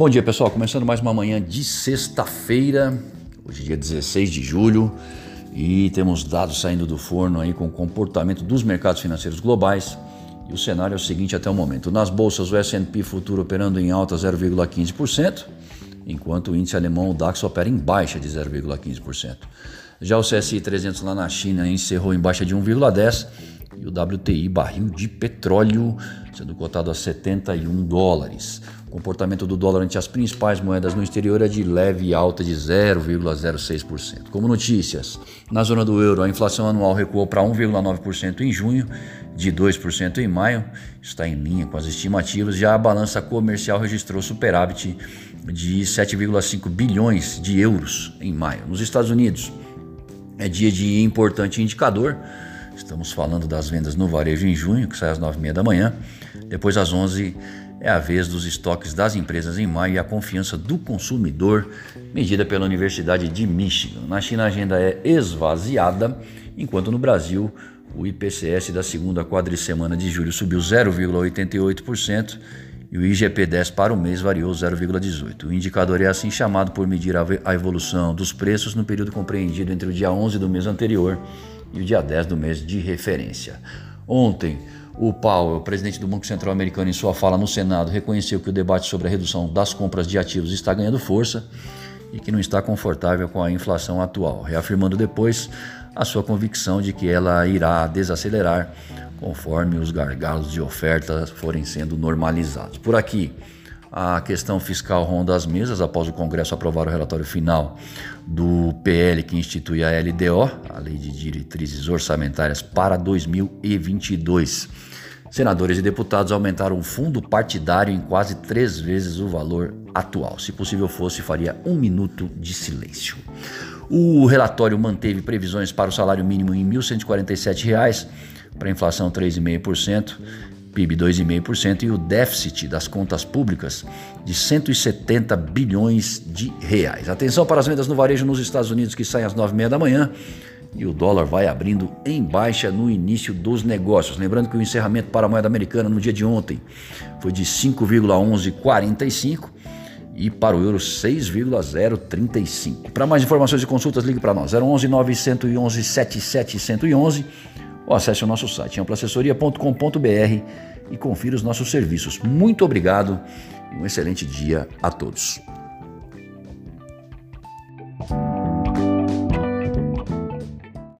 Bom dia, pessoal. Começando mais uma manhã de sexta-feira, hoje é dia 16 de julho, e temos dados saindo do forno aí com o comportamento dos mercados financeiros globais. E o cenário é o seguinte até o momento. Nas bolsas, o S&P futuro operando em alta 0,15%, enquanto o índice alemão, o DAX, opera em baixa de 0,15%. Já o CSI 300 lá na China encerrou em baixa de 1,10% e o WTI barril de petróleo sendo cotado a 71 dólares. O comportamento do dólar ante as principais moedas no exterior é de leve alta de 0,06%. Como notícias, na zona do euro, a inflação anual recuou para 1,9% em junho, de 2% em maio, está em linha com as estimativas. Já a balança comercial registrou superávit de 7,5 bilhões de euros em maio. Nos Estados Unidos, é dia de importante indicador. Estamos falando das vendas no varejo em junho, que sai às 9h30 da manhã. Depois, às 11 é a vez dos estoques das empresas em maio e a confiança do consumidor, medida pela Universidade de Michigan. Na China, a agenda é esvaziada, enquanto no Brasil, o IPCS da segunda quadricemana de julho subiu 0,88% e o IGP-10 para o mês variou 0,18. O indicador é assim chamado por medir a evolução dos preços no período compreendido entre o dia 11 do mês anterior e o dia 10 do mês de referência. Ontem, o Powell, presidente do Banco Central Americano, em sua fala no Senado, reconheceu que o debate sobre a redução das compras de ativos está ganhando força e que não está confortável com a inflação atual, reafirmando depois a sua convicção de que ela irá desacelerar conforme os gargalos de oferta forem sendo normalizados. Por aqui, a questão fiscal ronda as mesas após o Congresso aprovar o relatório final do PL que institui a LDO, a Lei de Diretrizes Orçamentárias para 2022. Senadores e deputados aumentaram o fundo partidário em quase três vezes o valor atual. Se possível fosse, faria um minuto de silêncio. O relatório manteve previsões para o salário mínimo em R$ 1.147, para a inflação 3,5%, PIB 2,5% e o déficit das contas públicas de 170 bilhões de reais. Atenção para as vendas no varejo nos Estados Unidos que saem às 9h30 da manhã e o dólar vai abrindo em baixa no início dos negócios. Lembrando que o encerramento para a moeda americana no dia de ontem foi de 5,1145 e para o euro 6,035. Para mais informações e consultas, ligue para nós 011 911 7711 ou acesse o nosso site amplaassessoria.com.br e confira os nossos serviços. Muito obrigado e um excelente dia a todos.